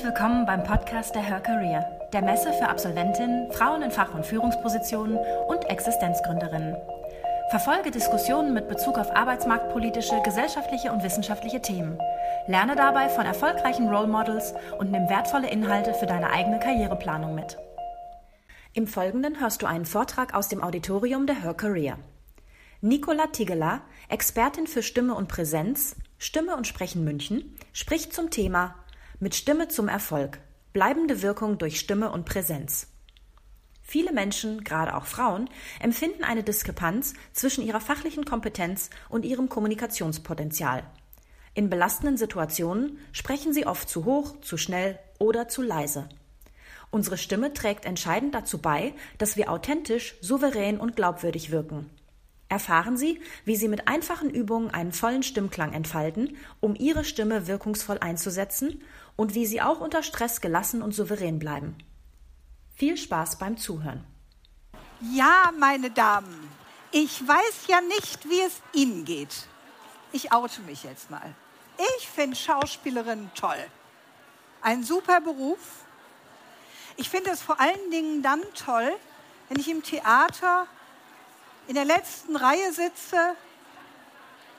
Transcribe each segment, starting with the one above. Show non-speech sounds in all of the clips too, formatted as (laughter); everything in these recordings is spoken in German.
Herzlich willkommen beim Podcast der Her Career, der Messe für Absolventinnen, Frauen in Fach- und Führungspositionen und Existenzgründerinnen. Verfolge Diskussionen mit Bezug auf arbeitsmarktpolitische, gesellschaftliche und wissenschaftliche Themen. Lerne dabei von erfolgreichen Role Models und nimm wertvolle Inhalte für deine eigene Karriereplanung mit. Im Folgenden hörst du einen Vortrag aus dem Auditorium der Her Career. Nicola Tigela, Expertin für Stimme und Präsenz, Stimme und Sprechen München, spricht zum Thema Mit Stimme zum Erfolg. Bleibende Wirkung durch Stimme und Präsenz. Viele Menschen, gerade auch Frauen, empfinden eine Diskrepanz zwischen ihrer fachlichen Kompetenz und ihrem Kommunikationspotenzial. In belastenden Situationen sprechen sie oft zu hoch, zu schnell oder zu leise. Unsere Stimme trägt entscheidend dazu bei, dass wir authentisch, souverän und glaubwürdig wirken. Erfahren Sie, wie Sie mit einfachen Übungen einen vollen Stimmklang entfalten, um Ihre Stimme wirkungsvoll einzusetzen und wie Sie auch unter Stress gelassen und souverän bleiben. Viel Spaß beim Zuhören. Ja, meine Damen, ich weiß ja nicht, wie es Ihnen geht. Ich oute mich jetzt mal. Ich finde Schauspielerin toll. Ein super Beruf. Ich finde es vor allen Dingen dann toll, wenn ich im Theater in der letzten Reihe sitze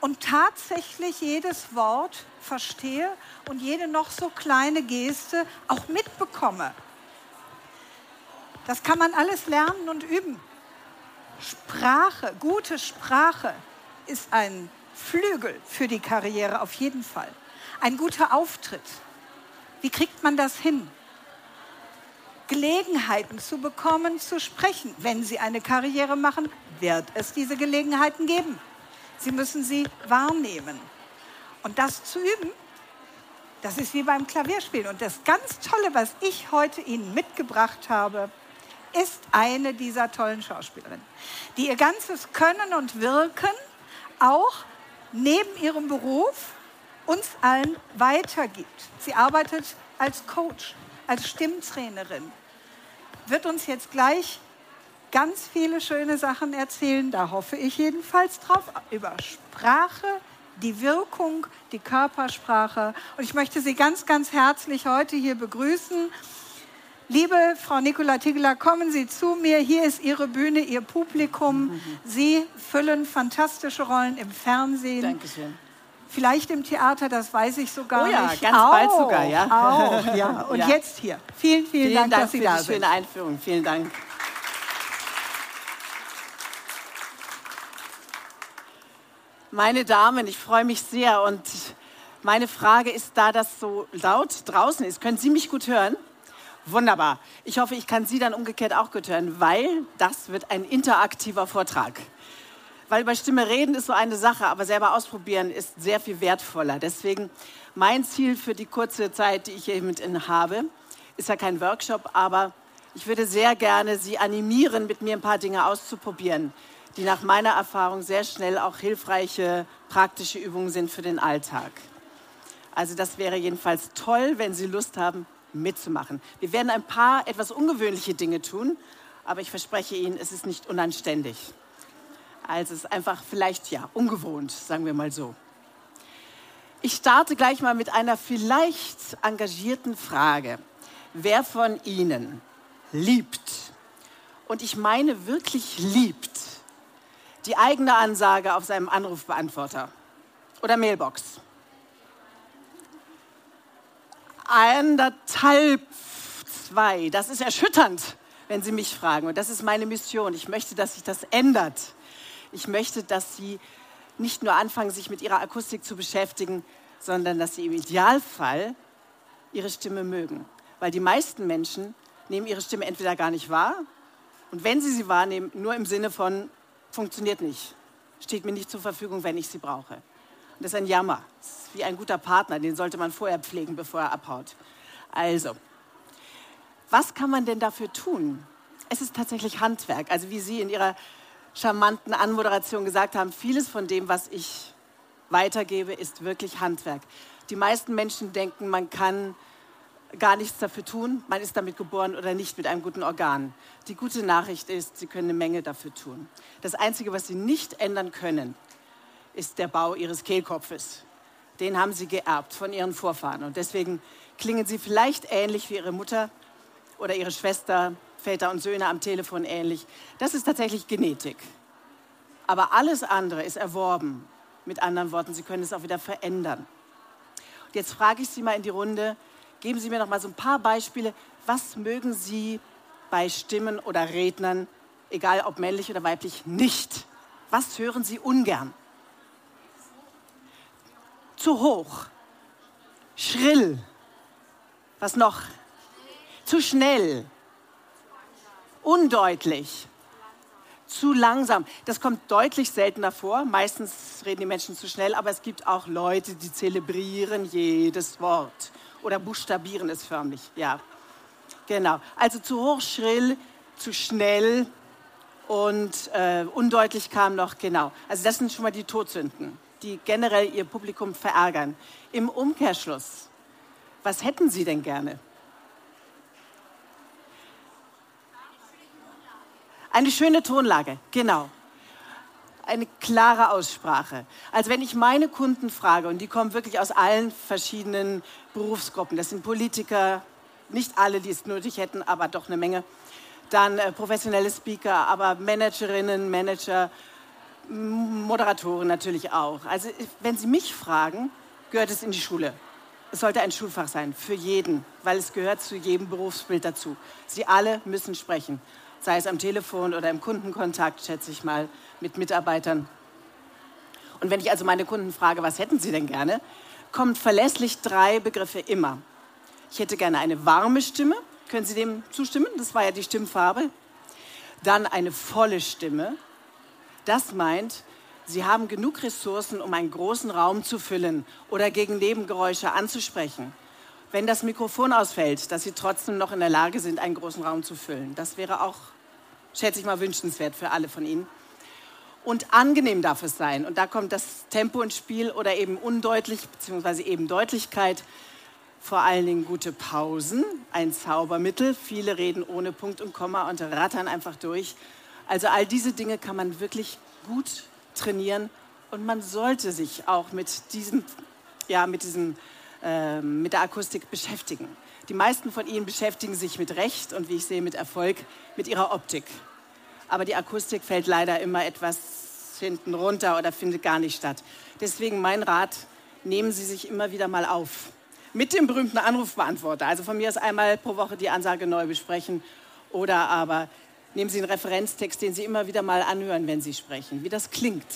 und tatsächlich jedes Wort verstehe und jede noch so kleine Geste auch mitbekomme. Das kann man alles lernen und üben. Sprache, gute Sprache ist ein Flügel für die Karriere auf jeden Fall. Ein guter Auftritt. Wie kriegt man das hin? Gelegenheiten zu bekommen, zu sprechen. Wenn Sie eine Karriere machen, wird es diese Gelegenheiten geben. Sie müssen sie wahrnehmen. Und das zu üben, das ist wie beim Klavierspielen. Und das ganz Tolle, was ich heute Ihnen mitgebracht habe, ist eine dieser tollen Schauspielerinnen, die ihr ganzes Können und Wirken auch neben ihrem Beruf uns allen weitergibt. Sie arbeitet als Coach, als Stimmtrainerin, wird uns jetzt gleich ganz viele schöne Sachen erzählen, da hoffe ich jedenfalls drauf, über Sprache, die Wirkung, die Körpersprache. Und ich möchte Sie ganz, ganz herzlich heute hier begrüßen. Liebe Frau Nicola Tigler, kommen Sie zu mir. Hier ist Ihre Bühne, Ihr Publikum. (laughs) Sie füllen fantastische Rollen im Fernsehen. Dankeschön. Vielleicht im Theater, das weiß ich sogar Oh ja, nicht. ganz bald sogar, ja. Auch, ja. (laughs) Und Ja. jetzt hier. Vielen, vielen, Vielen Dank, Dank dass Sie für da die sind. schöne Einführung. Vielen Dank. Meine Damen, ich freue mich sehr und meine Frage ist, da das so laut draußen ist, können Sie mich gut hören? Wunderbar. Ich hoffe, ich kann Sie dann umgekehrt auch gut hören, weil das wird ein interaktiver Vortrag. Weil über Stimme reden ist so eine Sache, aber selber ausprobieren ist sehr viel wertvoller. Deswegen mein Ziel für die kurze Zeit, die ich hier mit Ihnen habe, ist ja kein Workshop, aber ich würde sehr gerne Sie animieren, mit mir ein paar Dinge auszuprobieren, die nach meiner Erfahrung sehr schnell auch hilfreiche praktische Übungen sind für den Alltag. Also das wäre jedenfalls toll, wenn Sie Lust haben, mitzumachen. Wir werden ein paar etwas ungewöhnliche Dinge tun, aber ich verspreche Ihnen, es ist nicht unanständig. Also es ist einfach vielleicht ja ungewohnt, sagen wir mal so. Ich starte gleich mal mit einer vielleicht engagierten Frage. Wer von Ihnen liebt, und ich meine wirklich liebt, die eigene Ansage auf seinem Anrufbeantworter oder Mailbox? Anderthalb, zwei. Das ist erschütternd, wenn Sie mich fragen. Und das ist meine Mission. Ich möchte, dass sich das ändert. Ich möchte, dass Sie nicht nur anfangen, sich mit Ihrer Akustik zu beschäftigen, sondern dass Sie im Idealfall Ihre Stimme mögen. Weil die meisten Menschen nehmen ihre Stimme entweder gar nicht wahr und wenn sie sie wahrnehmen, nur im Sinne von, funktioniert nicht, steht mir nicht zur Verfügung, wenn ich sie brauche. Und das ist ein Jammer. Das ist wie ein guter Partner, den sollte man vorher pflegen, bevor er abhaut. Also, was kann man denn dafür tun? Es ist tatsächlich Handwerk. Also wie Sie in Ihrer charmanten Anmoderation gesagt haben, vieles von dem, was ich weitergebe, ist wirklich Handwerk. Die meisten Menschen denken, man kann gar nichts dafür tun, man ist damit geboren oder nicht mit einem guten Organ. Die gute Nachricht ist, Sie können eine Menge dafür tun. Das Einzige, was Sie nicht ändern können, ist der Bau Ihres Kehlkopfes. Den haben Sie geerbt von Ihren Vorfahren. Und deswegen klingen Sie vielleicht ähnlich wie Ihre Mutter oder Ihre Schwester, Väter und Söhne am Telefon ähnlich. Das ist tatsächlich Genetik. Aber alles andere ist erworben. Mit anderen Worten, Sie können es auch wieder verändern. Und jetzt frage ich Sie mal in die Runde, geben Sie mir noch mal so ein paar Beispiele. Was mögen Sie bei Stimmen oder Rednern, egal ob männlich oder weiblich, nicht? Was hören Sie ungern? Zu hoch, schrill. Was noch? Zu schnell, undeutlich, zu langsam. Das kommt deutlich seltener vor. Meistens reden die Menschen zu schnell, aber es gibt auch Leute, die zelebrieren jedes Wort oder buchstabieren es förmlich. Ja, genau. Also zu hoch, schrill, zu schnell und äh, undeutlich kam noch genau. Also das sind schon mal die Todsünden, die generell ihr Publikum verärgern. Im Umkehrschluss, was hätten Sie denn gerne? Eine schöne Tonlage, genau. Eine klare Aussprache. Also wenn ich meine Kunden frage, und die kommen wirklich aus allen verschiedenen Berufsgruppen, das sind Politiker, nicht alle, die es nötig hätten, aber doch eine Menge, dann äh, professionelle Speaker, aber Managerinnen, Manager, Moderatoren natürlich auch. Also wenn Sie mich fragen, gehört es in die Schule. Es sollte ein Schulfach sein, für jeden, weil es gehört zu jedem Berufsbild dazu. Sie alle müssen sprechen sei es am Telefon oder im Kundenkontakt, schätze ich mal, mit Mitarbeitern. Und wenn ich also meine Kunden frage, was hätten sie denn gerne, kommen verlässlich drei Begriffe immer. Ich hätte gerne eine warme Stimme. Können Sie dem zustimmen? Das war ja die Stimmfarbe. Dann eine volle Stimme. Das meint, Sie haben genug Ressourcen, um einen großen Raum zu füllen oder gegen Nebengeräusche anzusprechen wenn das Mikrofon ausfällt, dass Sie trotzdem noch in der Lage sind, einen großen Raum zu füllen. Das wäre auch, schätze ich mal, wünschenswert für alle von Ihnen. Und angenehm darf es sein. Und da kommt das Tempo ins Spiel oder eben undeutlich, beziehungsweise eben Deutlichkeit. Vor allen Dingen gute Pausen, ein Zaubermittel. Viele reden ohne Punkt und Komma und rattern einfach durch. Also all diese Dinge kann man wirklich gut trainieren und man sollte sich auch mit diesem, ja, mit diesem ähm, mit der Akustik beschäftigen. Die meisten von Ihnen beschäftigen sich mit Recht und wie ich sehe mit Erfolg mit ihrer Optik. Aber die Akustik fällt leider immer etwas hinten runter oder findet gar nicht statt. Deswegen mein Rat, nehmen Sie sich immer wieder mal auf. Mit dem berühmten Anrufbeantworter. Also von mir aus einmal pro Woche die Ansage neu besprechen. Oder aber nehmen Sie einen Referenztext, den Sie immer wieder mal anhören, wenn Sie sprechen, wie das klingt.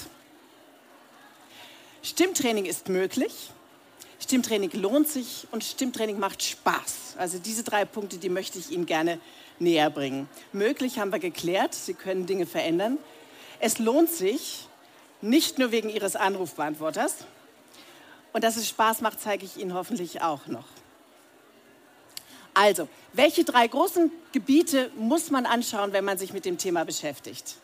Stimmtraining ist möglich. Stimmtraining lohnt sich und Stimmtraining macht Spaß. Also diese drei Punkte, die möchte ich Ihnen gerne näher bringen. Möglich haben wir geklärt, Sie können Dinge verändern. Es lohnt sich, nicht nur wegen Ihres Anrufbeantworters. Und dass es Spaß macht, zeige ich Ihnen hoffentlich auch noch. Also, welche drei großen Gebiete muss man anschauen, wenn man sich mit dem Thema beschäftigt?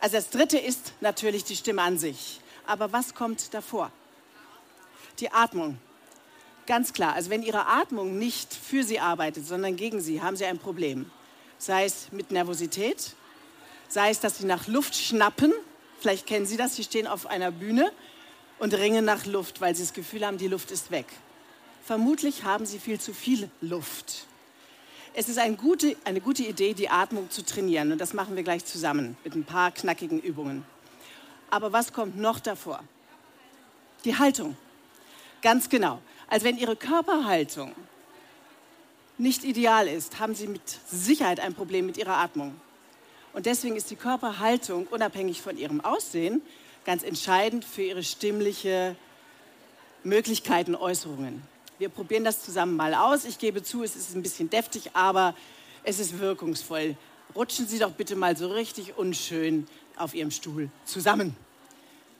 Also das dritte ist natürlich die Stimme an sich. Aber was kommt davor? Die Atmung. Ganz klar, also wenn Ihre Atmung nicht für Sie arbeitet, sondern gegen Sie, haben Sie ein Problem. Sei es mit Nervosität, sei es, dass Sie nach Luft schnappen. Vielleicht kennen Sie das, Sie stehen auf einer Bühne und ringen nach Luft, weil Sie das Gefühl haben, die Luft ist weg. Vermutlich haben Sie viel zu viel Luft. Es ist eine gute, eine gute Idee, die Atmung zu trainieren. Und das machen wir gleich zusammen mit ein paar knackigen Übungen. Aber was kommt noch davor? Die Haltung. Ganz genau. Also wenn Ihre Körperhaltung nicht ideal ist, haben Sie mit Sicherheit ein Problem mit Ihrer Atmung. Und deswegen ist die Körperhaltung unabhängig von Ihrem Aussehen ganz entscheidend für Ihre stimmliche Möglichkeiten, Äußerungen. Wir probieren das zusammen mal aus. Ich gebe zu, es ist ein bisschen deftig, aber es ist wirkungsvoll. Rutschen Sie doch bitte mal so richtig unschön auf Ihrem Stuhl zusammen.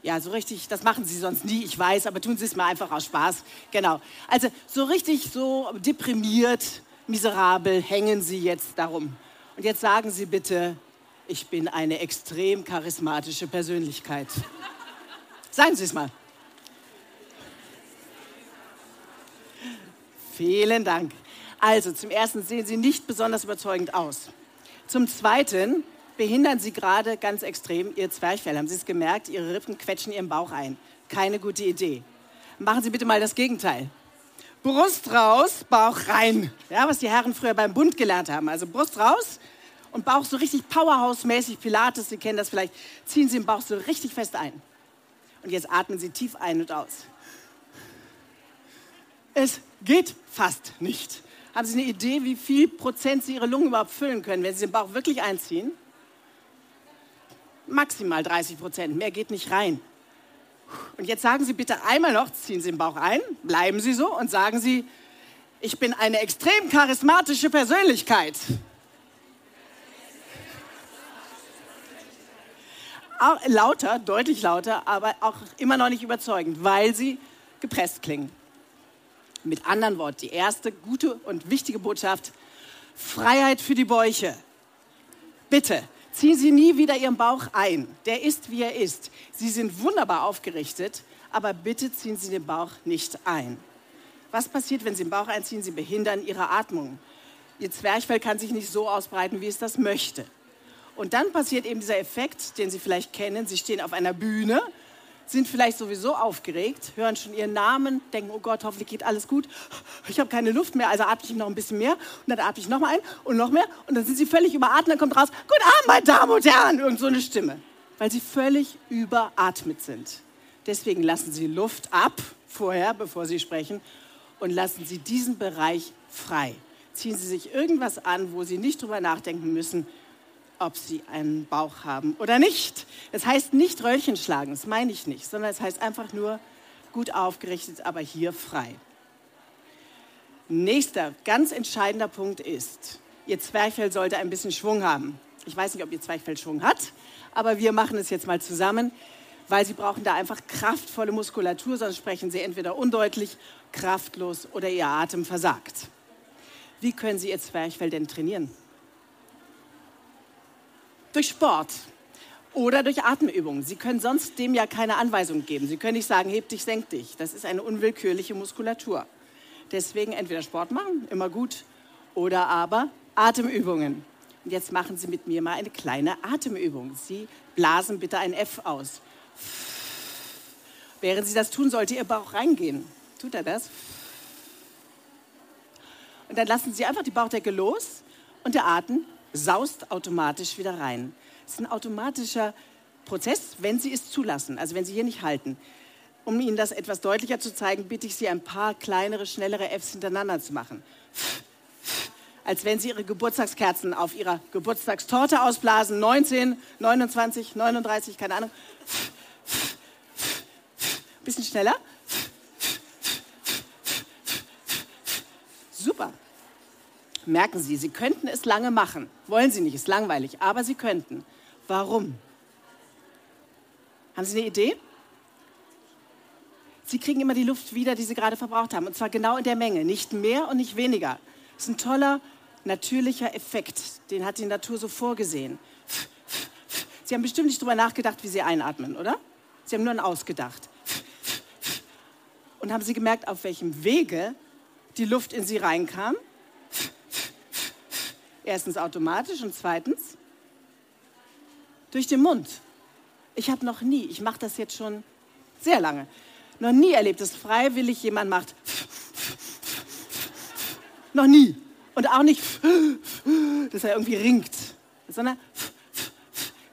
Ja, so richtig, das machen sie sonst nie, ich weiß, aber tun sie es mal einfach aus Spaß. Genau. Also so richtig so deprimiert, miserabel hängen sie jetzt darum. Und jetzt sagen Sie bitte, ich bin eine extrem charismatische Persönlichkeit. Sagen Sie es mal. Vielen Dank. Also, zum Ersten sehen Sie nicht besonders überzeugend aus. Zum Zweiten behindern Sie gerade ganz extrem Ihr Zwerchfell. Haben Sie es gemerkt? Ihre Rippen quetschen Ihren Bauch ein. Keine gute Idee. Machen Sie bitte mal das Gegenteil. Brust raus, Bauch rein. Ja, was die Herren früher beim Bund gelernt haben. Also Brust raus und Bauch so richtig Powerhouse-mäßig, Pilates, Sie kennen das vielleicht. Ziehen Sie den Bauch so richtig fest ein. Und jetzt atmen Sie tief ein und aus. Es geht fast nicht. Haben Sie eine Idee, wie viel Prozent Sie Ihre Lungen überhaupt füllen können, wenn Sie den Bauch wirklich einziehen? Maximal 30 Prozent, mehr geht nicht rein. Und jetzt sagen Sie bitte einmal noch, ziehen Sie den Bauch ein, bleiben Sie so und sagen Sie, ich bin eine extrem charismatische Persönlichkeit. Auch lauter, deutlich lauter, aber auch immer noch nicht überzeugend, weil sie gepresst klingen. Mit anderen Worten, die erste gute und wichtige Botschaft, Freiheit für die Bäuche. Bitte, ziehen Sie nie wieder Ihren Bauch ein. Der ist, wie er ist. Sie sind wunderbar aufgerichtet, aber bitte ziehen Sie den Bauch nicht ein. Was passiert, wenn Sie den Bauch einziehen? Sie behindern Ihre Atmung. Ihr Zwerchfell kann sich nicht so ausbreiten, wie es das möchte. Und dann passiert eben dieser Effekt, den Sie vielleicht kennen. Sie stehen auf einer Bühne sind vielleicht sowieso aufgeregt, hören schon ihren Namen, denken, oh Gott, hoffentlich geht alles gut. Ich habe keine Luft mehr, also atme ich noch ein bisschen mehr und dann atme ich noch mal ein und noch mehr und dann sind sie völlig überatmet, dann kommt raus, guten Abend, meine Damen und Herren, irgend so eine Stimme, weil sie völlig überatmet sind. Deswegen lassen Sie Luft ab vorher, bevor Sie sprechen und lassen Sie diesen Bereich frei. Ziehen Sie sich irgendwas an, wo Sie nicht drüber nachdenken müssen, ob sie einen Bauch haben oder nicht. Das heißt nicht Röllchen schlagen, das meine ich nicht, sondern es das heißt einfach nur gut aufgerichtet, aber hier frei. Nächster ganz entscheidender Punkt ist, Ihr Zwerchfell sollte ein bisschen Schwung haben. Ich weiß nicht, ob Ihr Zwerchfell Schwung hat, aber wir machen es jetzt mal zusammen, weil Sie brauchen da einfach kraftvolle Muskulatur, sonst sprechen Sie entweder undeutlich, kraftlos oder Ihr Atem versagt. Wie können Sie Ihr Zwerchfell denn trainieren? Durch Sport oder durch Atemübungen. Sie können sonst dem ja keine Anweisung geben. Sie können nicht sagen, heb dich, senk dich. Das ist eine unwillkürliche Muskulatur. Deswegen entweder Sport machen, immer gut, oder aber Atemübungen. Und jetzt machen Sie mit mir mal eine kleine Atemübung. Sie blasen bitte ein F aus. Während Sie das tun, sollte Ihr Bauch reingehen. Tut er das? Und dann lassen Sie einfach die Bauchdecke los und der Atem saust automatisch wieder rein. Es ist ein automatischer Prozess, wenn Sie es zulassen, also wenn Sie hier nicht halten. Um Ihnen das etwas deutlicher zu zeigen, bitte ich Sie, ein paar kleinere, schnellere Fs hintereinander zu machen. Als wenn Sie Ihre Geburtstagskerzen auf Ihrer Geburtstagstorte ausblasen. 19, 29, 39, keine Ahnung. Bisschen schneller. Super. Merken Sie, Sie könnten es lange machen. Wollen Sie nicht, ist langweilig, aber Sie könnten. Warum? Haben Sie eine Idee? Sie kriegen immer die Luft wieder, die Sie gerade verbraucht haben. Und zwar genau in der Menge, nicht mehr und nicht weniger. Das ist ein toller, natürlicher Effekt. Den hat die Natur so vorgesehen. Sie haben bestimmt nicht darüber nachgedacht, wie Sie einatmen, oder? Sie haben nur an ausgedacht. Und haben Sie gemerkt, auf welchem Wege die Luft in Sie reinkam? Erstens automatisch und zweitens durch den Mund. Ich habe noch nie, ich mache das jetzt schon sehr lange, noch nie erlebt, dass freiwillig jemand macht. (laughs) noch nie. Und auch nicht, (laughs) dass er irgendwie ringt, sondern es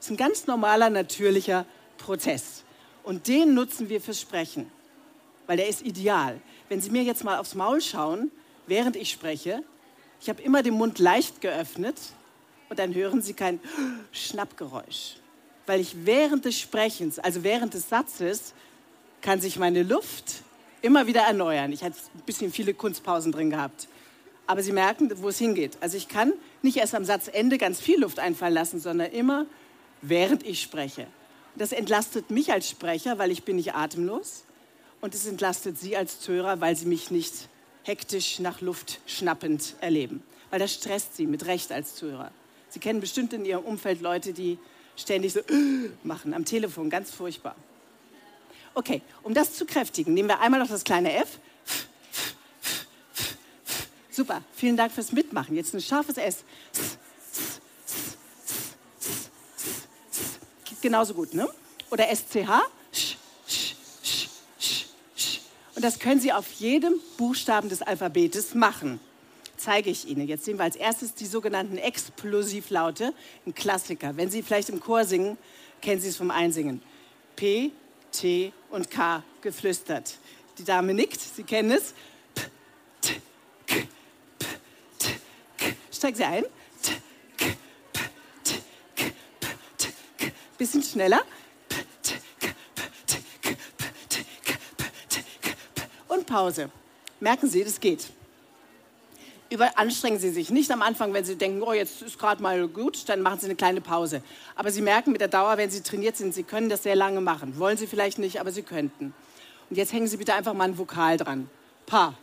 (laughs) ist ein ganz normaler, natürlicher Prozess. Und den nutzen wir fürs Sprechen, weil der ist ideal. Wenn Sie mir jetzt mal aufs Maul schauen, während ich spreche, ich habe immer den Mund leicht geöffnet und dann hören Sie kein Schnappgeräusch. Weil ich während des Sprechens, also während des Satzes, kann sich meine Luft immer wieder erneuern. Ich hatte ein bisschen viele Kunstpausen drin gehabt. Aber Sie merken, wo es hingeht. Also ich kann nicht erst am Satzende ganz viel Luft einfallen lassen, sondern immer während ich spreche. Das entlastet mich als Sprecher, weil ich bin nicht atemlos. Und es entlastet Sie als Zuhörer, weil Sie mich nicht hektisch nach Luft schnappend erleben. Weil das stresst sie mit Recht als Zuhörer. Sie kennen bestimmt in Ihrem Umfeld Leute, die ständig so (gasps) machen am Telefon, ganz furchtbar. Okay, um das zu kräftigen, nehmen wir einmal noch das kleine F. Super, vielen Dank fürs Mitmachen. Jetzt ein scharfes S. Genauso gut, ne? Oder SCH. Und das können Sie auf jedem Buchstaben des Alphabetes machen. Zeige ich Ihnen. Jetzt sehen wir als erstes die sogenannten Explosivlaute, ein Klassiker. Wenn Sie vielleicht im Chor singen, kennen Sie es vom Einsingen. P, T und K geflüstert. Die Dame nickt, Sie kennen es. P, T, K, P, T, K. Steigen Sie ein. T, K, P, T, K, P, T, K. Bisschen schneller. Pause. Merken Sie, das geht. Überanstrengen Sie sich nicht am Anfang, wenn Sie denken, oh, jetzt ist gerade mal gut, dann machen Sie eine kleine Pause. Aber Sie merken mit der Dauer, wenn Sie trainiert sind, Sie können das sehr lange machen. Wollen Sie vielleicht nicht, aber Sie könnten. Und jetzt hängen Sie bitte einfach mal ein Vokal dran. Pa,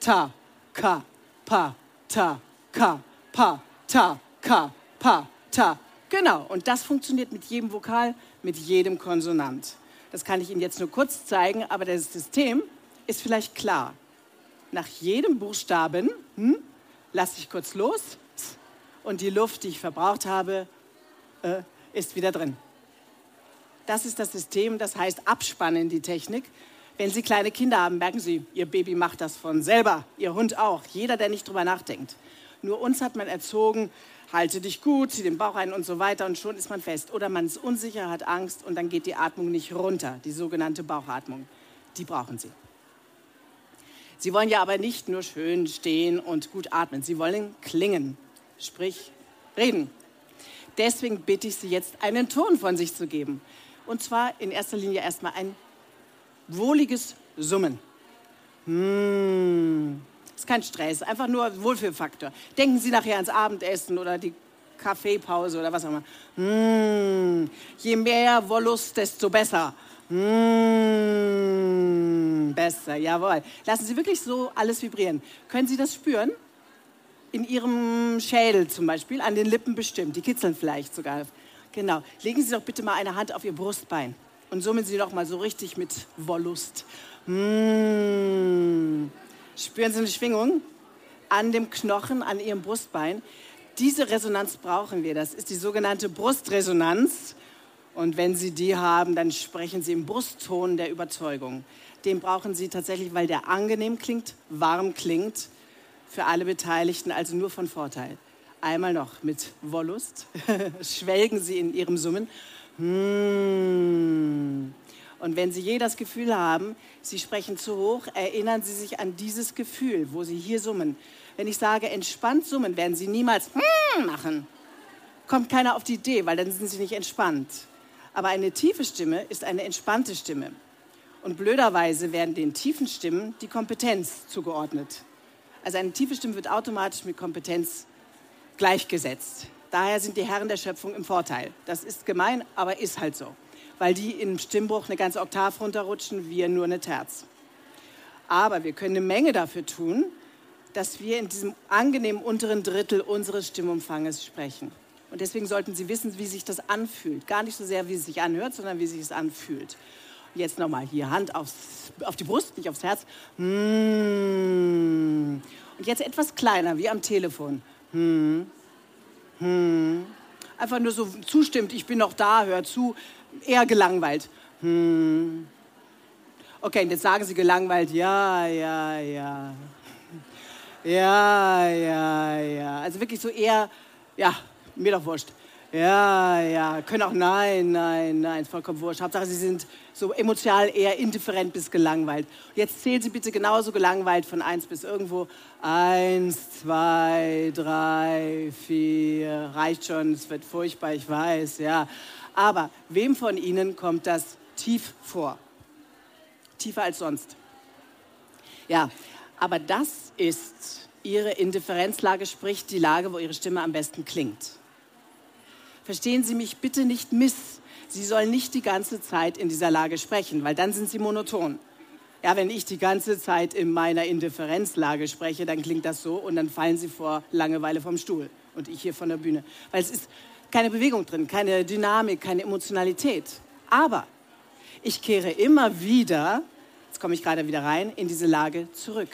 ta, ka, pa, ta, ka, pa, ta, ka, pa, ta. Genau, und das funktioniert mit jedem Vokal, mit jedem Konsonant. Das kann ich Ihnen jetzt nur kurz zeigen, aber das System ist vielleicht klar. Nach jedem Buchstaben hm, lasse ich kurz los und die Luft, die ich verbraucht habe, äh, ist wieder drin. Das ist das System, das heißt Abspannen, die Technik. Wenn Sie kleine Kinder haben, merken Sie, Ihr Baby macht das von selber, Ihr Hund auch, jeder, der nicht drüber nachdenkt. Nur uns hat man erzogen, halte dich gut, zieh den Bauch ein und so weiter und schon ist man fest. Oder man ist unsicher, hat Angst und dann geht die Atmung nicht runter, die sogenannte Bauchatmung. Die brauchen Sie. Sie wollen ja aber nicht nur schön stehen und gut atmen. Sie wollen klingen, sprich reden. Deswegen bitte ich Sie jetzt, einen Ton von sich zu geben. Und zwar in erster Linie erstmal ein wohliges Summen. Mmh. Ist kein Stress, einfach nur Wohlfühlfaktor. Denken Sie nachher ans Abendessen oder die Kaffeepause oder was auch immer. Mmh. Je mehr Wollust, desto besser. Mmh, besser, jawohl. Lassen Sie wirklich so alles vibrieren. Können Sie das spüren? In Ihrem Schädel zum Beispiel, an den Lippen bestimmt. Die kitzeln vielleicht sogar. Genau. Legen Sie doch bitte mal eine Hand auf Ihr Brustbein und summen Sie doch mal so richtig mit Wollust. Mmh. Spüren Sie eine Schwingung an dem Knochen, an Ihrem Brustbein? Diese Resonanz brauchen wir. Das ist die sogenannte Brustresonanz. Und wenn Sie die haben, dann sprechen Sie im Brustton der Überzeugung. Den brauchen Sie tatsächlich, weil der angenehm klingt, warm klingt, für alle Beteiligten, also nur von Vorteil. Einmal noch mit Wollust. (laughs) Schwelgen Sie in Ihrem Summen. Hmm. Und wenn Sie je das Gefühl haben, Sie sprechen zu hoch, erinnern Sie sich an dieses Gefühl, wo Sie hier summen. Wenn ich sage, entspannt summen, werden Sie niemals hmm machen. Kommt keiner auf die Idee, weil dann sind Sie nicht entspannt. Aber eine tiefe Stimme ist eine entspannte Stimme. Und blöderweise werden den tiefen Stimmen die Kompetenz zugeordnet. Also eine tiefe Stimme wird automatisch mit Kompetenz gleichgesetzt. Daher sind die Herren der Schöpfung im Vorteil. Das ist gemein, aber ist halt so. Weil die im Stimmbruch eine ganze Oktav runterrutschen, wir nur eine Terz. Aber wir können eine Menge dafür tun, dass wir in diesem angenehmen unteren Drittel unseres Stimmumfanges sprechen. Und deswegen sollten Sie wissen, wie sich das anfühlt. Gar nicht so sehr, wie es sich anhört, sondern wie sich es anfühlt. Jetzt nochmal hier Hand aufs, auf die Brust, nicht aufs Herz. Hm. Und jetzt etwas kleiner, wie am Telefon. Hm. Hm. Einfach nur so zustimmt, ich bin noch da, hör zu. Eher gelangweilt. Okay, und jetzt sagen Sie gelangweilt, ja, ja, ja. Ja, ja, ja. Also wirklich so eher, ja, mir doch wurscht. Ja, ja, können auch nein, nein, nein, vollkommen wurscht. Hauptsache, Sie sind so emotional eher indifferent bis gelangweilt. Jetzt zählen Sie bitte genauso gelangweilt von eins bis irgendwo. Eins, zwei, drei, vier, reicht schon, es wird furchtbar, ich weiß, ja. Aber wem von Ihnen kommt das tief vor? Tiefer als sonst. Ja, aber das ist Ihre Indifferenzlage, sprich die Lage, wo Ihre Stimme am besten klingt. Verstehen Sie mich bitte nicht miss. Sie sollen nicht die ganze Zeit in dieser Lage sprechen, weil dann sind Sie monoton. Ja, wenn ich die ganze Zeit in meiner Indifferenzlage spreche, dann klingt das so und dann fallen Sie vor Langeweile vom Stuhl und ich hier von der Bühne. Weil es ist keine Bewegung drin, keine Dynamik, keine Emotionalität. Aber ich kehre immer wieder, jetzt komme ich gerade wieder rein, in diese Lage zurück.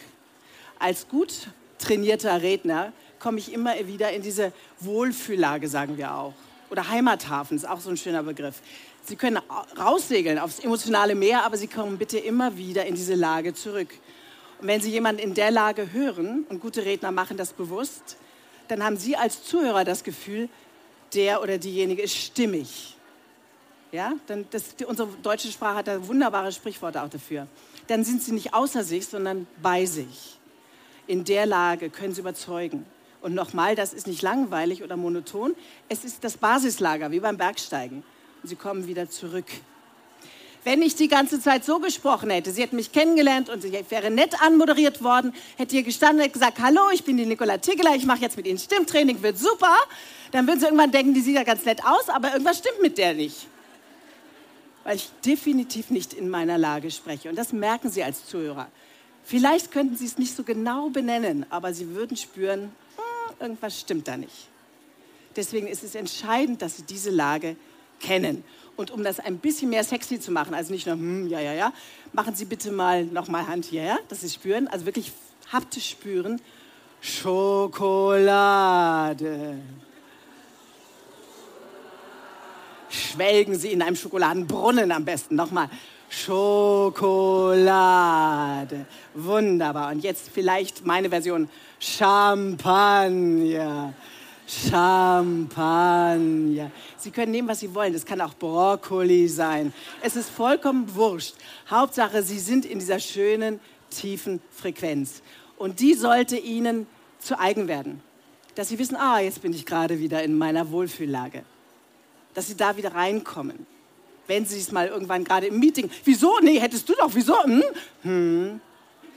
Als gut trainierter Redner komme ich immer wieder in diese Wohlfühllage, sagen wir auch oder Heimathafen ist auch so ein schöner Begriff. Sie können raussegeln aufs emotionale Meer, aber Sie kommen bitte immer wieder in diese Lage zurück. Und wenn Sie jemanden in der Lage hören, und gute Redner machen das bewusst, dann haben Sie als Zuhörer das Gefühl, der oder diejenige ist stimmig. Ja, dann das, unsere deutsche Sprache hat da wunderbare Sprichworte auch dafür. Dann sind Sie nicht außer sich, sondern bei sich. In der Lage können Sie überzeugen. Und nochmal, das ist nicht langweilig oder monoton. Es ist das Basislager, wie beim Bergsteigen. Und Sie kommen wieder zurück wenn ich die ganze Zeit so gesprochen hätte, sie hätte mich kennengelernt und sie wäre nett anmoderiert worden, hätte hier gestanden und gesagt, hallo, ich bin die Nicola Tiggeler, ich mache jetzt mit Ihnen Stimmtraining, wird super. Dann würden sie irgendwann denken, die sieht ja ganz nett aus, aber irgendwas stimmt mit der nicht. Weil ich definitiv nicht in meiner Lage spreche. Und das merken Sie als Zuhörer. Vielleicht könnten Sie es nicht so genau benennen, aber Sie würden spüren, irgendwas stimmt da nicht. Deswegen ist es entscheidend, dass Sie diese Lage kennen. Und um das ein bisschen mehr sexy zu machen, also nicht nur, hm, ja, ja, ja, machen Sie bitte mal nochmal Hand hierher, dass Sie spüren, also wirklich haptisch spüren. Schokolade. Schwelgen Sie in einem Schokoladenbrunnen am besten. Nochmal. Schokolade. Wunderbar. Und jetzt vielleicht meine Version. Champagner. Champagner. Sie können nehmen, was Sie wollen. Das kann auch Brokkoli sein. Es ist vollkommen wurscht. Hauptsache, Sie sind in dieser schönen, tiefen Frequenz. Und die sollte Ihnen zu eigen werden. Dass Sie wissen, ah, jetzt bin ich gerade wieder in meiner Wohlfühllage. Dass Sie da wieder reinkommen. Wenn Sie es mal irgendwann gerade im Meeting, wieso? Nee, hättest du doch, wieso? Hm? Hm.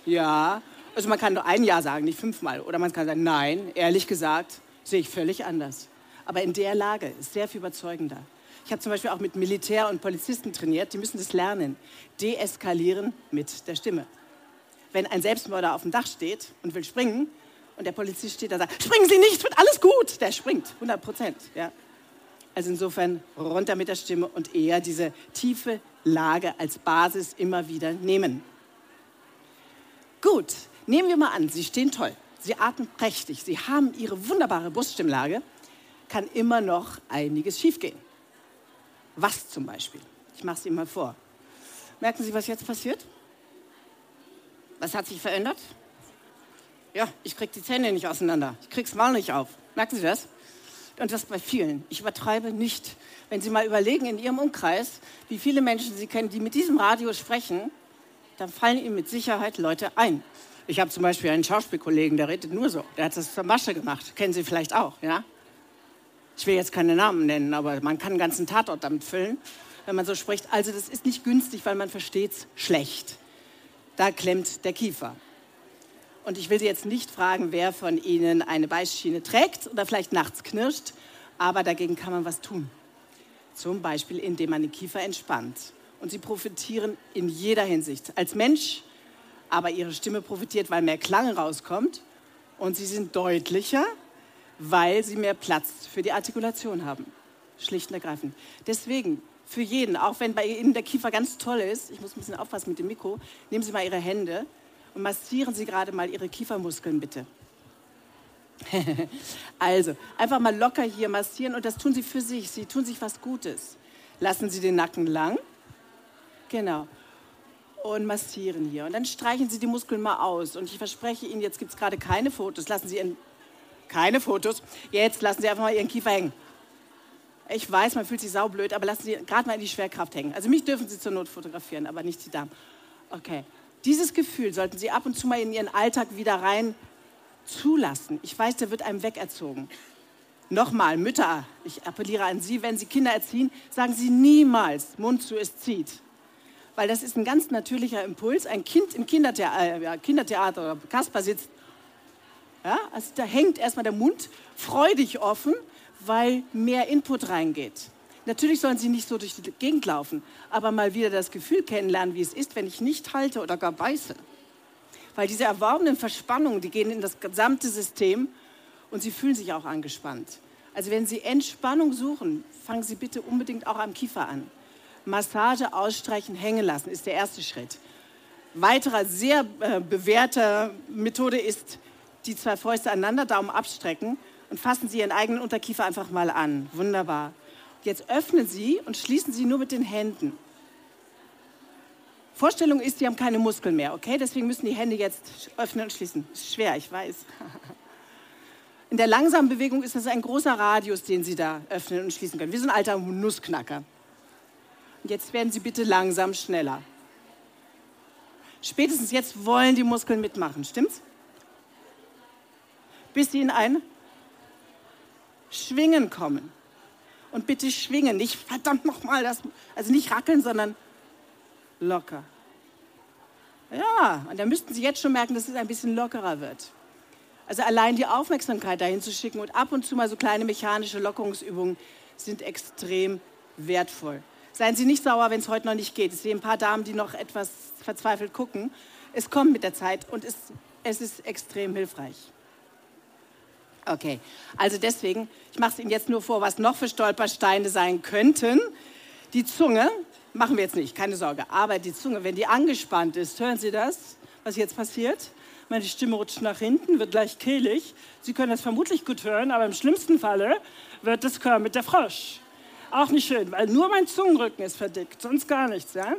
Ja. Also man kann nur ein Ja sagen, nicht fünfmal. Oder man kann sagen, nein, ehrlich gesagt, sehe ich völlig anders. Aber in der Lage ist sehr viel überzeugender. Ich habe zum Beispiel auch mit Militär und Polizisten trainiert, die müssen das lernen. Deeskalieren mit der Stimme. Wenn ein Selbstmörder auf dem Dach steht und will springen und der Polizist steht da und sagt, springen Sie nicht, wird alles gut, der springt, 100 Prozent. Ja. Also insofern runter mit der Stimme und eher diese tiefe Lage als Basis immer wieder nehmen. Gut, nehmen wir mal an, Sie stehen toll. Sie atmen prächtig, Sie haben Ihre wunderbare Bruststimmlage, kann immer noch einiges schiefgehen. Was zum Beispiel? Ich mache es Ihnen mal vor. Merken Sie, was jetzt passiert? Was hat sich verändert? Ja, ich kriege die Zähne nicht auseinander. Ich krieg's mal nicht auf. Merken Sie das? Und das bei vielen. Ich übertreibe nicht. Wenn Sie mal überlegen in Ihrem Umkreis, wie viele Menschen Sie kennen, die mit diesem Radio sprechen, dann fallen Ihnen mit Sicherheit Leute ein. Ich habe zum Beispiel einen Schauspielkollegen, der redet nur so. Der hat das zur Masche gemacht. Kennen Sie vielleicht auch, ja? Ich will jetzt keine Namen nennen, aber man kann einen ganzen Tatort damit füllen, wenn man so spricht. Also das ist nicht günstig, weil man versteht es schlecht. Da klemmt der Kiefer. Und ich will Sie jetzt nicht fragen, wer von Ihnen eine Beißschiene trägt oder vielleicht nachts knirscht, aber dagegen kann man was tun. Zum Beispiel, indem man den Kiefer entspannt. Und Sie profitieren in jeder Hinsicht. Als Mensch aber ihre Stimme profitiert, weil mehr Klang rauskommt und sie sind deutlicher, weil sie mehr Platz für die Artikulation haben. Schlicht und ergreifend. Deswegen, für jeden, auch wenn bei Ihnen der Kiefer ganz toll ist, ich muss ein bisschen aufpassen mit dem Mikro, nehmen Sie mal Ihre Hände und massieren Sie gerade mal Ihre Kiefermuskeln bitte. (laughs) also, einfach mal locker hier massieren und das tun Sie für sich. Sie tun sich was Gutes. Lassen Sie den Nacken lang. Genau und massieren hier. Und dann streichen Sie die Muskeln mal aus. Und ich verspreche Ihnen, jetzt gibt es gerade keine Fotos. Lassen Sie Ihren, keine Fotos. Jetzt lassen Sie einfach mal Ihren Kiefer hängen. Ich weiß, man fühlt sich saublöd, aber lassen Sie gerade mal in die Schwerkraft hängen. Also mich dürfen Sie zur Not fotografieren, aber nicht die Damen. Okay. Dieses Gefühl sollten Sie ab und zu mal in Ihren Alltag wieder rein zulassen. Ich weiß, der wird einem wegerzogen. Nochmal, Mütter, ich appelliere an Sie, wenn Sie Kinder erziehen, sagen Sie niemals, Mund zu, es zieht weil das ist ein ganz natürlicher Impuls. Ein Kind im Kindertheater, äh, Kindertheater oder Kasper sitzt, ja, also da hängt erstmal der Mund freudig offen, weil mehr Input reingeht. Natürlich sollen sie nicht so durch die Gegend laufen, aber mal wieder das Gefühl kennenlernen, wie es ist, wenn ich nicht halte oder gar beiße. Weil diese erworbenen Verspannungen, die gehen in das gesamte System und sie fühlen sich auch angespannt. Also wenn Sie Entspannung suchen, fangen Sie bitte unbedingt auch am Kiefer an. Massage ausstreichen, hängen lassen, ist der erste Schritt. Weiterer sehr äh, bewährte Methode ist, die zwei Fäuste aneinander, Daumen abstrecken und fassen Sie Ihren eigenen Unterkiefer einfach mal an. Wunderbar. Jetzt öffnen Sie und schließen Sie nur mit den Händen. Vorstellung ist, Sie haben keine Muskeln mehr, okay? Deswegen müssen die Hände jetzt öffnen und schließen. Schwer, ich weiß. (laughs) In der langsamen Bewegung ist das ein großer Radius, den Sie da öffnen und schließen können. Wie so ein alter Nussknacker. Und jetzt werden Sie bitte langsam schneller. Spätestens jetzt wollen die Muskeln mitmachen, stimmt's? Bis Sie in ein Schwingen kommen. Und bitte schwingen, nicht verdammt nochmal, also nicht rackeln, sondern locker. Ja, und da müssten Sie jetzt schon merken, dass es ein bisschen lockerer wird. Also allein die Aufmerksamkeit dahin zu schicken und ab und zu mal so kleine mechanische Lockerungsübungen sind extrem wertvoll. Seien Sie nicht sauer, wenn es heute noch nicht geht. Ich sehe ein paar Damen, die noch etwas verzweifelt gucken. Es kommt mit der Zeit und es, es ist extrem hilfreich. Okay, also deswegen, ich mache es Ihnen jetzt nur vor, was noch für Stolpersteine sein könnten. Die Zunge, machen wir jetzt nicht, keine Sorge, aber die Zunge, wenn die angespannt ist, hören Sie das, was jetzt passiert? Meine Stimme rutscht nach hinten, wird gleich kehlig. Sie können das vermutlich gut hören, aber im schlimmsten Falle wird das mit der Frosch. Auch nicht schön, weil nur mein Zungenrücken ist verdickt, sonst gar nichts. Ja?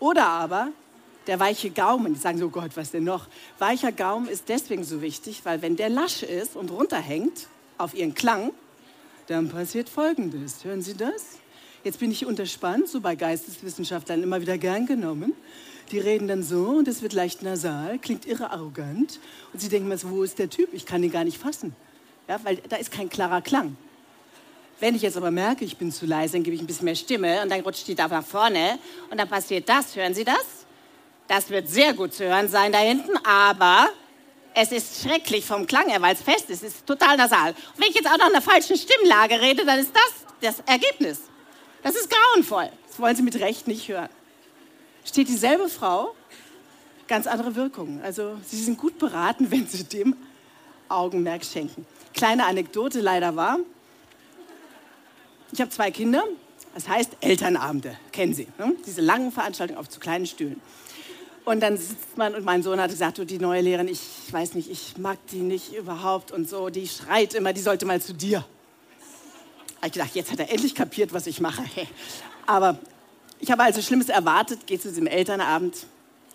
Oder aber der weiche Gaumen. Die sagen so, Gott, was denn noch? Weicher Gaumen ist deswegen so wichtig, weil wenn der lasch ist und runterhängt auf ihren Klang, dann passiert Folgendes. Hören Sie das? Jetzt bin ich unterspannt, so bei Geisteswissenschaftlern immer wieder gern genommen. Die reden dann so und es wird leicht nasal, klingt irre arrogant. Und sie denken wo ist der Typ? Ich kann den gar nicht fassen. Ja, weil da ist kein klarer Klang. Wenn ich jetzt aber merke, ich bin zu leise, dann gebe ich ein bisschen mehr Stimme und dann rutscht die da nach vorne und dann passiert das. Hören Sie das? Das wird sehr gut zu hören sein da hinten, aber es ist schrecklich vom Klang her, weil es fest ist. Es ist total nasal. Und wenn ich jetzt auch noch in der falschen Stimmlage rede, dann ist das das Ergebnis. Das ist grauenvoll. Das wollen Sie mit Recht nicht hören. Steht dieselbe Frau, ganz andere Wirkungen. Also Sie sind gut beraten, wenn Sie dem Augenmerk schenken. Kleine Anekdote leider war, ich habe zwei Kinder, das heißt Elternabende, kennen Sie, ne? diese langen Veranstaltungen auf zu kleinen Stühlen. Und dann sitzt man und mein Sohn hat gesagt, du, die neue Lehrerin, ich weiß nicht, ich mag die nicht überhaupt und so, die schreit immer, die sollte mal zu dir. Ich gedacht, jetzt hat er endlich kapiert, was ich mache. Aber ich habe also Schlimmes erwartet, gehe zu diesem Elternabend,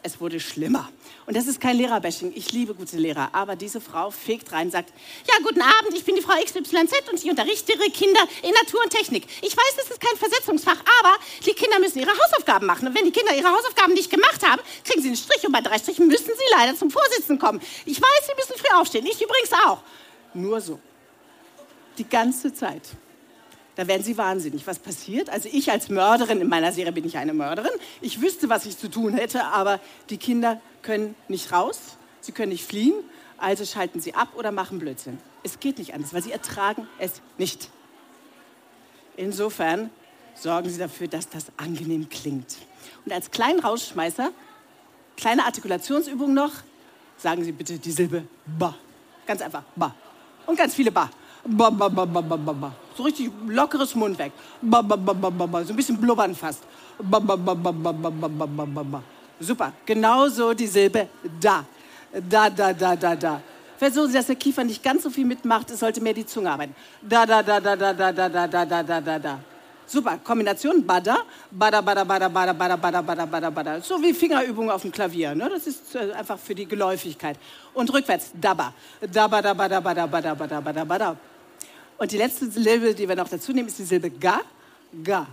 es wurde schlimmer. Und das ist kein Lehrerbashing. Ich liebe gute Lehrer. Aber diese Frau fegt rein und sagt, ja, guten Abend, ich bin die Frau XYZ und ich unterrichte Kinder in Natur und Technik. Ich weiß, das ist kein Versetzungsfach, aber die Kinder müssen ihre Hausaufgaben machen. Und wenn die Kinder ihre Hausaufgaben nicht gemacht haben, kriegen sie einen Strich und bei drei Strichen müssen sie leider zum Vorsitzenden kommen. Ich weiß, sie müssen früh aufstehen. Ich übrigens auch. Nur so. Die ganze Zeit. Da werden sie wahnsinnig. Was passiert? Also ich als Mörderin, in meiner Serie bin ich eine Mörderin, ich wüsste, was ich zu tun hätte, aber die Kinder können nicht raus, sie können nicht fliehen, also schalten sie ab oder machen Blödsinn. Es geht nicht anders, weil sie ertragen es nicht. Insofern sorgen sie dafür, dass das angenehm klingt. Und als kleinen Rausschmeißer, kleine Artikulationsübung noch, sagen Sie bitte die Silbe ba. Ganz einfach, ba. Und ganz viele ba. Ba, ba, ba, ba, ba, ba. So richtig lockeres Mundwerk. Ba, ba, ba, ba, ba, ba. So ein bisschen blubbern fast. Ba, ba, ba, ba, ba, ba, ba, ba, ba. Super. Genauso die Silbe da. Da, da, da, da, da. Versuchen Sie, dass der Kiefer nicht ganz so viel mitmacht. Es sollte mehr die Zunge arbeiten. Da, da, da, da, da, da, da, da, da, da, da, da, da. Super. Kombination Bada, Bada, Bada, Bada, Bada, Bada, Bada, Bada, Bada, Bada. So wie Fingerübungen auf dem Klavier. Ne? Das ist einfach für die Geläufigkeit. Und rückwärts Daba. Daba, Daba, Daba, Daba, Daba, Daba, Daba, Daba. Und die letzte Silbe, die wir noch dazu nehmen, ist die Silbe ga, ga.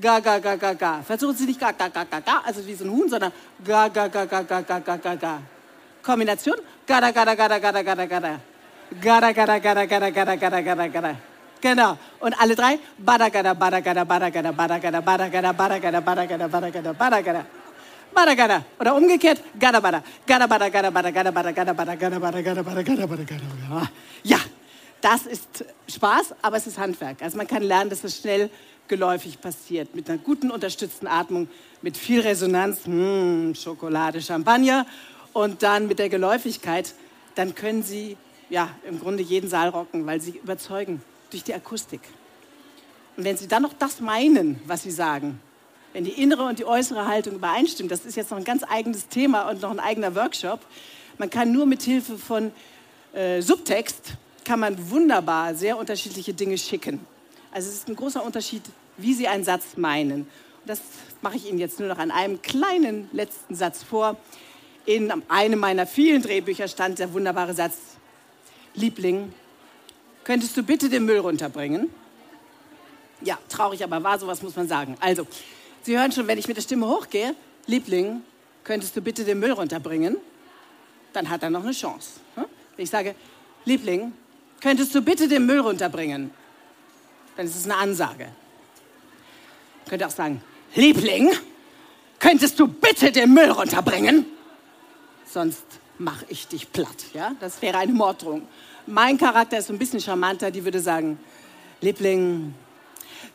Ga, ga, ga, ga, ga. Versuchen Sie nicht ga, ga, ga, ga, ga, also wie so ein Huhn, sondern ga, ga, ga, ga, ga, ga, ga, ga, ga. Kombination gada, gada, gada, gada, gada, gada. Gada, gada, gada, gada, gada, gada, gada, gada. Genau. Und alle drei bada, gada, bada, gada, bada, gada, bada, gada, bada, gada, bada, gada, bada, gada, bada. Oder umgekehrt, gada, bada. Gada, bada, gada, bada, gada, bada, gada, bada, gada, bada, gada, bada, gada, bada, gada. Ja, das ist Spaß, aber es ist Handwerk. Also man kann lernen, dass es schnell geläufig passiert. Mit einer guten unterstützten Atmung, mit viel Resonanz, mh, Schokolade, Champagner und dann mit der Geläufigkeit, dann können Sie ja im Grunde jeden Saal rocken, weil Sie überzeugen durch die Akustik. Und wenn Sie dann noch das meinen, was Sie sagen, wenn die innere und die äußere Haltung übereinstimmen, das ist jetzt noch ein ganz eigenes Thema und noch ein eigener Workshop. Man kann nur mit Hilfe von äh, Subtext kann man wunderbar sehr unterschiedliche Dinge schicken. Also es ist ein großer Unterschied, wie Sie einen Satz meinen. Und das mache ich Ihnen jetzt nur noch an einem kleinen letzten Satz vor. In einem meiner vielen Drehbücher stand der wunderbare Satz, Liebling, könntest du bitte den Müll runterbringen? Ja, traurig, aber wahr, sowas muss man sagen. Also, Sie hören schon, wenn ich mit der Stimme hochgehe, Liebling, könntest du bitte den Müll runterbringen? Dann hat er noch eine Chance. Wenn ich sage, Liebling, könntest du bitte den Müll runterbringen? Dann ist es eine Ansage. Ich könnte auch sagen, Liebling, könntest du bitte den Müll runterbringen? Sonst mache ich dich platt. Ja? Das wäre eine Morddrohung. Mein Charakter ist ein bisschen charmanter, die würde sagen, Liebling,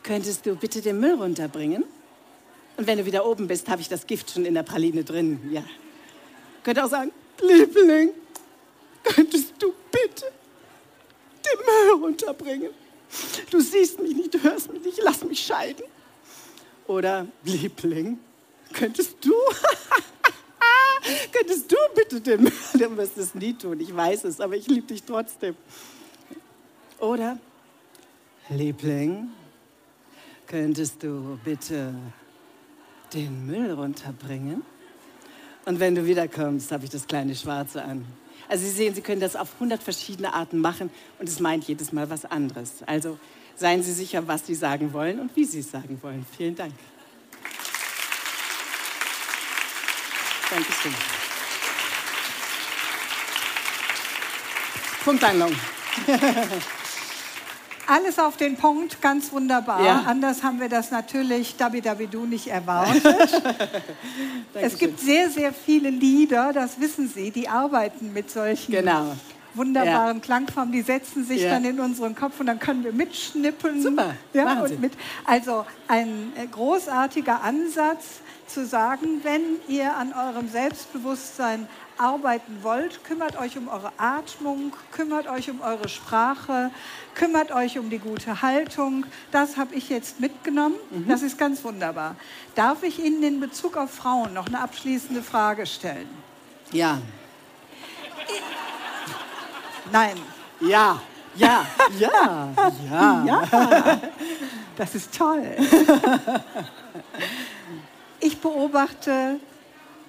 könntest du bitte den Müll runterbringen? Und wenn du wieder oben bist, habe ich das Gift schon in der Praline drin. Ja. Könnte auch sagen, Liebling, könntest du bitte den Müll runterbringen? Du siehst mich nicht, du hörst mich nicht, lass mich scheiden. Oder Liebling, könntest du, (laughs) könntest du bitte den Müll, du wirst es nie tun, ich weiß es, aber ich liebe dich trotzdem. Oder Liebling, könntest du bitte den Müll runterbringen? Und wenn du wiederkommst, habe ich das kleine Schwarze an. Also Sie sehen, Sie können das auf 100 verschiedene Arten machen und es meint jedes Mal was anderes. Also seien Sie sicher, was Sie sagen wollen und wie Sie es sagen wollen. Vielen Dank. Dankeschön. Punktlandung. (laughs) Alles auf den Punkt, ganz wunderbar. Ja. Anders haben wir das natürlich Dabidabidu nicht erwartet. (laughs) es gibt sehr, sehr viele Lieder, das wissen Sie, die arbeiten mit solchen Genau. wunderbaren Ja. Klangformen. Die setzen sich Ja. dann in unseren Kopf und dann können wir mitschnippeln. Super, Ja, mit, also ein äh, großartiger Ansatz zu sagen, wenn ihr an eurem Selbstbewusstsein arbeiten wollt, kümmert euch um eure Atmung, kümmert euch um eure Sprache, kümmert euch um die gute Haltung. Das habe ich jetzt mitgenommen. Mhm. Das ist ganz wunderbar. Darf ich Ihnen in Bezug auf Frauen noch eine abschließende Frage stellen? Ja. Nein. Ja. Ja. (laughs) Ja. Ja. Ja, das ist toll. (laughs) Ich beobachte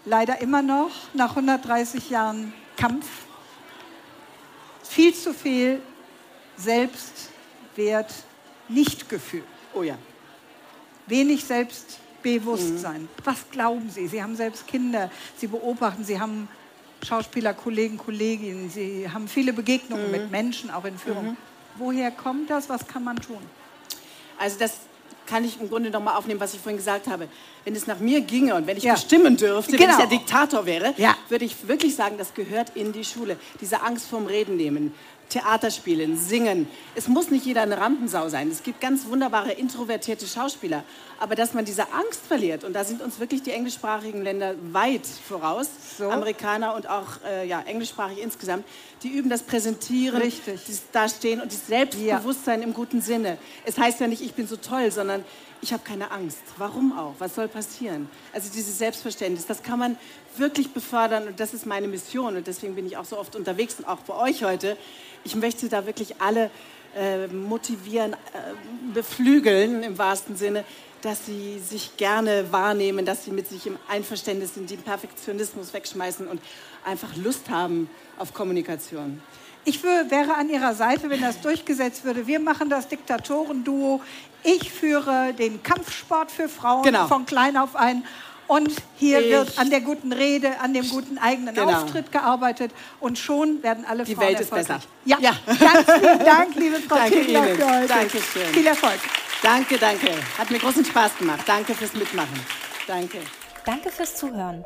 leider immer noch nach 130 Jahren Kampf viel zu viel Selbstwert, Nichtgefühl, Oh ja. wenig Selbstbewusstsein. Was glauben Sie? Sie haben selbst Kinder, Sie beobachten, Sie haben Schauspieler, Kollegen, Kolleginnen, Sie haben viele Begegnungen mit Menschen, auch in Führung. Woher kommt das? Was kann man tun? Also das kann ich im Grunde noch mal aufnehmen, was ich vorhin gesagt habe. Wenn es nach mir ginge und wenn ich Ja. bestimmen dürfte, wenn Genau. ich der Diktator wäre, Ja. würde ich wirklich sagen, das gehört in die Schule. Diese Angst vorm Reden nehmen, Theater spielen, singen. Es muss nicht jeder eine Rampensau sein. Es gibt ganz wunderbare introvertierte Schauspieler. Aber dass man diese Angst verliert, und da sind uns wirklich die englischsprachigen Länder weit voraus, So. Amerikaner und auch äh, ja, englischsprachig insgesamt, die üben das Präsentieren, Richtig. das Dastehen und das Selbstbewusstsein im guten Sinne. Es heißt ja nicht, ich bin so toll, sondern ich habe keine Angst. Warum auch? Was soll passieren? Also dieses Selbstverständnis, das kann man wirklich befördern und das ist meine Mission und deswegen bin ich auch so oft unterwegs und auch bei euch heute. Ich möchte da wirklich alle äh, motivieren, äh, beflügeln im wahrsten Sinne, dass sie sich gerne wahrnehmen, dass sie mit sich im Einverständnis sind, den Perfektionismus wegschmeißen und einfach Lust haben auf Kommunikation. Ich wäre an Ihrer Seite, wenn das durchgesetzt würde. Wir machen das Diktatorenduo. Ich führe den Kampfsport für Frauen Genau. von klein auf ein. Und hier Ich- wird an der guten Rede, an dem guten eigenen Genau. Auftritt gearbeitet. Und schon werden alle Die Frauen Welt ist besser. Ja, Ja. ganz lieben Dank, liebe Frau Danke Kindler, Ihnen. für heute. Dankeschön. Viel Erfolg. Danke, danke. Hat mir großen Spaß gemacht. Danke fürs Mitmachen. Danke. Danke fürs Zuhören.